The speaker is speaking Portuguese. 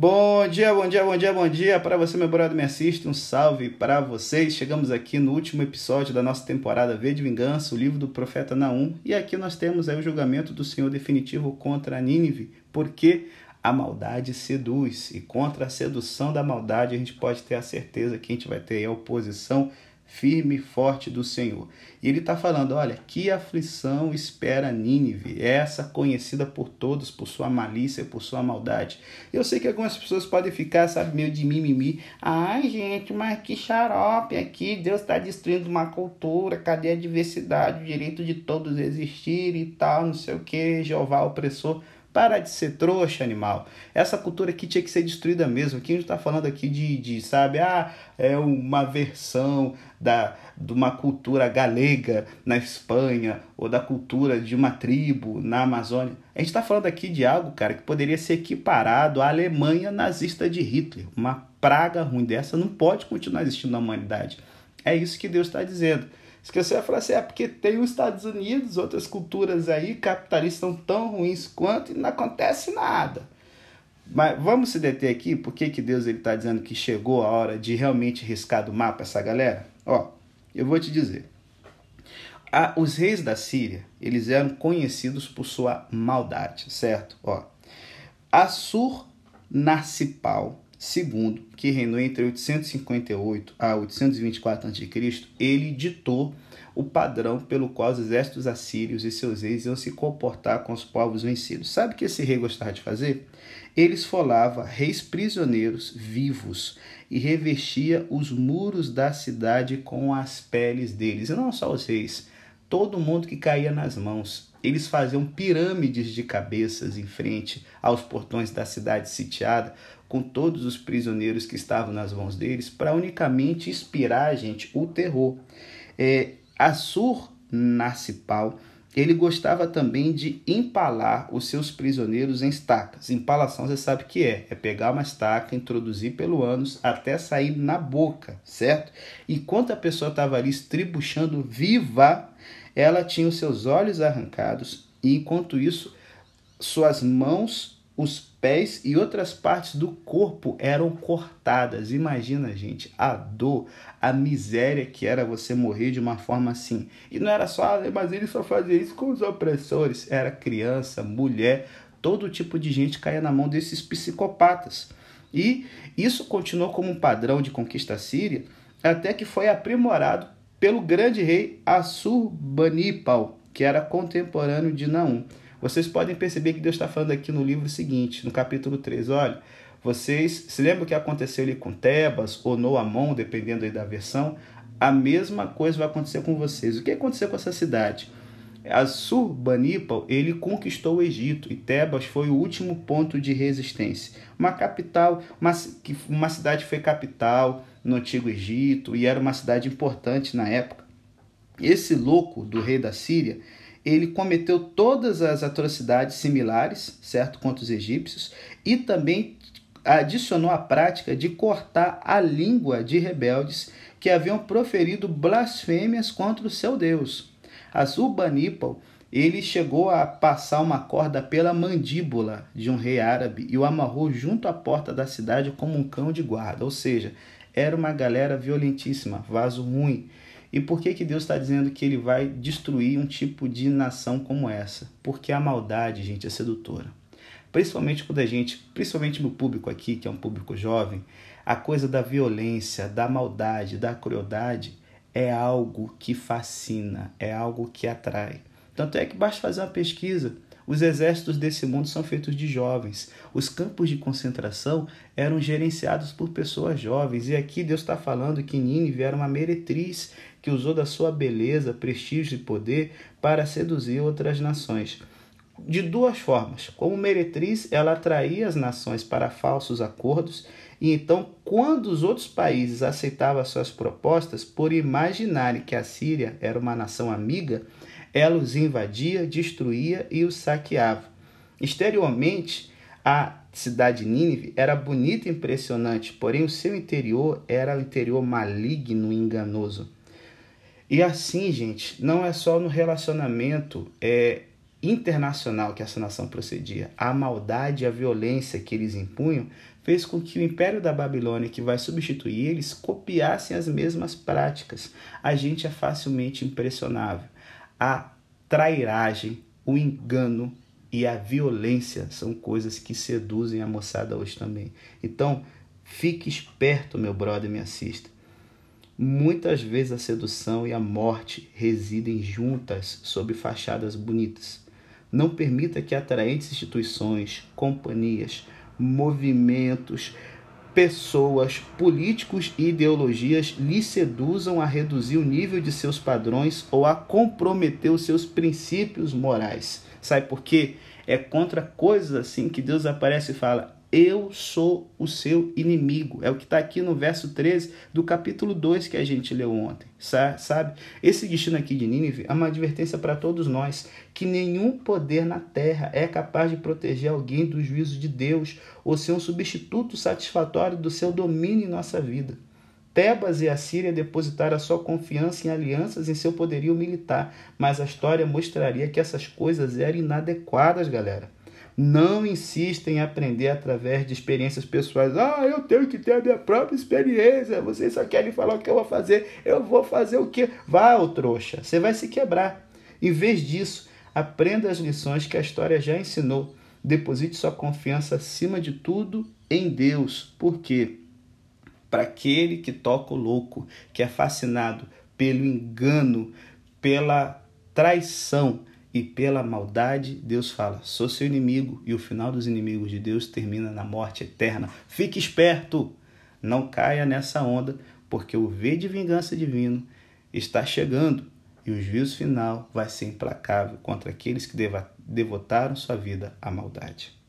Bom dia, bom dia, bom dia, bom dia para você, meu brother, me assiste. Um salve para vocês. Chegamos aqui no último episódio da nossa temporada V de Vingança, o livro do profeta Naum. E aqui nós temos aí o julgamento do Senhor definitivo contra a Nínive, porque a maldade seduz. E contra a sedução da maldade, a gente pode ter a certeza que a gente vai ter a oposição firme e forte do Senhor. E ele está falando: olha, que aflição espera Nínive, essa conhecida por todos por sua malícia, por sua maldade. Eu sei que algumas pessoas podem ficar, sabe, meio de mimimi. Ai, gente, mas que xarope aqui, Deus está destruindo uma cultura, cadê a diversidade, o direito de todos existir e tal, não sei o que, Jeová opressor. Para de ser trouxa, animal. Essa cultura aqui tinha que ser destruída mesmo. Gente está falando aqui de, de, sabe, ah, é uma versão da, de uma cultura galega na Espanha ou da cultura de uma tribo na Amazônia. A gente está falando aqui de algo, cara, que poderia ser equiparado à Alemanha nazista de Hitler. Uma praga ruim dessa não pode continuar existindo na humanidade. É isso que Deus está dizendo. Esqueceu a frase, é porque tem os Estados Unidos, outras culturas aí, capitalistas tão ruins quanto e não acontece nada. Mas vamos se deter aqui, por que, que Deus está dizendo que chegou a hora de realmente riscar do mapa essa galera? Ó, eu vou te dizer. A, os reis da Síria, eles eram conhecidos por sua maldade, certo? Ó, Assur Segundo, que reinou entre 858 a 824 a.C., ele ditou o padrão pelo qual os exércitos assírios e seus reis iam se comportar com os povos vencidos. Sabe o que esse rei gostava de fazer? Ele esfolava reis prisioneiros vivos e revestia os muros da cidade com as peles deles. E não só os reis, todo mundo que caía nas mãos. Eles faziam pirâmides de cabeças em frente aos portões da cidade sitiada, com todos os prisioneiros que estavam nas mãos deles, para unicamente inspirar, gente, o terror. É, Assur Narcipal, ele gostava também de empalar os seus prisioneiros em estacas. Empalação, você sabe o que é? É pegar uma estaca, introduzir pelo ânus até sair na boca, certo? Enquanto a pessoa estava ali estribuchando viva, ela tinha os seus olhos arrancados e enquanto isso, suas mãos os pés e outras partes do corpo eram cortadas. Imagina, gente, a dor, a miséria que era você morrer de uma forma assim. E não era só, ah, mas ele só fazia isso com os opressores. Era criança, mulher, todo tipo de gente caía na mão desses psicopatas. E isso continuou como um padrão de conquista síria, até que foi aprimorado pelo grande rei Assurbanipal, que era contemporâneo de Naum. Vocês podem perceber que Deus está falando aqui no livro seguinte, no capítulo 3. Olha, vocês se lembram o que aconteceu ali com Tebas ou Noamon, dependendo aí da versão? A mesma coisa vai acontecer com vocês. O que aconteceu com essa cidade? Assurbanipal, ele conquistou o Egito e Tebas foi o último ponto de resistência. Uma capital, uma, uma cidade foi capital no Antigo Egito e era uma cidade importante na época. Esse louco do rei da Síria, ele cometeu todas as atrocidades similares, certo, contra os egípcios, e também adicionou a prática de cortar a língua de rebeldes que haviam proferido blasfêmias contra o seu Deus. Assurbanipal, ele chegou a passar uma corda pela mandíbula de um rei árabe e o amarrou junto à porta da cidade como um cão de guarda, ou seja, era uma galera violentíssima, vaso ruim. E por que, que Deus está dizendo que ele vai destruir um tipo de nação como essa? Porque a maldade, gente, é sedutora. Principalmente quando a gente, principalmente no público aqui, que é um público jovem, a coisa da violência, da maldade, da crueldade é algo que fascina, é algo que atrai. Tanto é que basta fazer uma pesquisa os exércitos desse mundo são feitos de jovens. Os campos de concentração eram gerenciados por pessoas jovens. E aqui Deus está falando que Nínive era uma meretriz que usou da sua beleza, prestígio e poder para seduzir outras nações. De duas formas. Como meretriz, ela atraía as nações para falsos acordos, e então, quando os outros países aceitavam suas propostas, por imaginarem que a Síria era uma nação amiga, ela os invadia, destruía e os saqueava. Exteriormente, a cidade de Nínive era bonita e impressionante, porém o seu interior era o interior maligno e enganoso. E assim, gente, não é só no relacionamento é, internacional que essa nação procedia, a maldade e a violência que eles impunham, fez com que o império da Babilônia, que vai substituir eles, copiassem as mesmas práticas. A gente é facilmente impressionável. A trairagem, o engano e a violência são coisas que seduzem a moçada hoje também. Então, fique esperto, meu brother, me assista. Muitas vezes a sedução e a morte residem juntas sob fachadas bonitas. Não permita que atraentes instituições, companhias, movimentos, pessoas, políticos e ideologias lhe seduzam a reduzir o nível de seus padrões ou a comprometer os seus princípios morais. Sabe por quê? É contra coisas assim que Deus aparece e fala: Eu sou o seu inimigo. É o que está aqui no verso 13 do capítulo 2 que a gente leu ontem. Sabe? Esse destino aqui de Nínive é uma advertência para todos nós: que nenhum poder na terra é capaz de proteger alguém do juízo de Deus ou ser um substituto satisfatório do seu domínio em nossa vida. Tebas e a Síria depositaram a sua confiança em alianças em seu poderio militar, mas a história mostraria que essas coisas eram inadequadas, galera. Não insista em aprender através de experiências pessoais. Ah, eu tenho que ter a minha própria experiência. Vocês só querem falar o que eu vou fazer. Eu vou fazer o que? Vá, ô trouxa. Você vai se quebrar. Em vez disso, aprenda as lições que a história já ensinou. Deposite sua confiança acima de tudo em Deus. Por quê? para aquele que toca o louco, que é fascinado pelo engano, pela traição e pela maldade, Deus fala: sou seu inimigo, e o final dos inimigos de Deus termina na morte eterna. Fique esperto, não caia nessa onda, porque o V de vingança divino está chegando e o juízo final vai ser implacável contra aqueles que devotaram sua vida à maldade.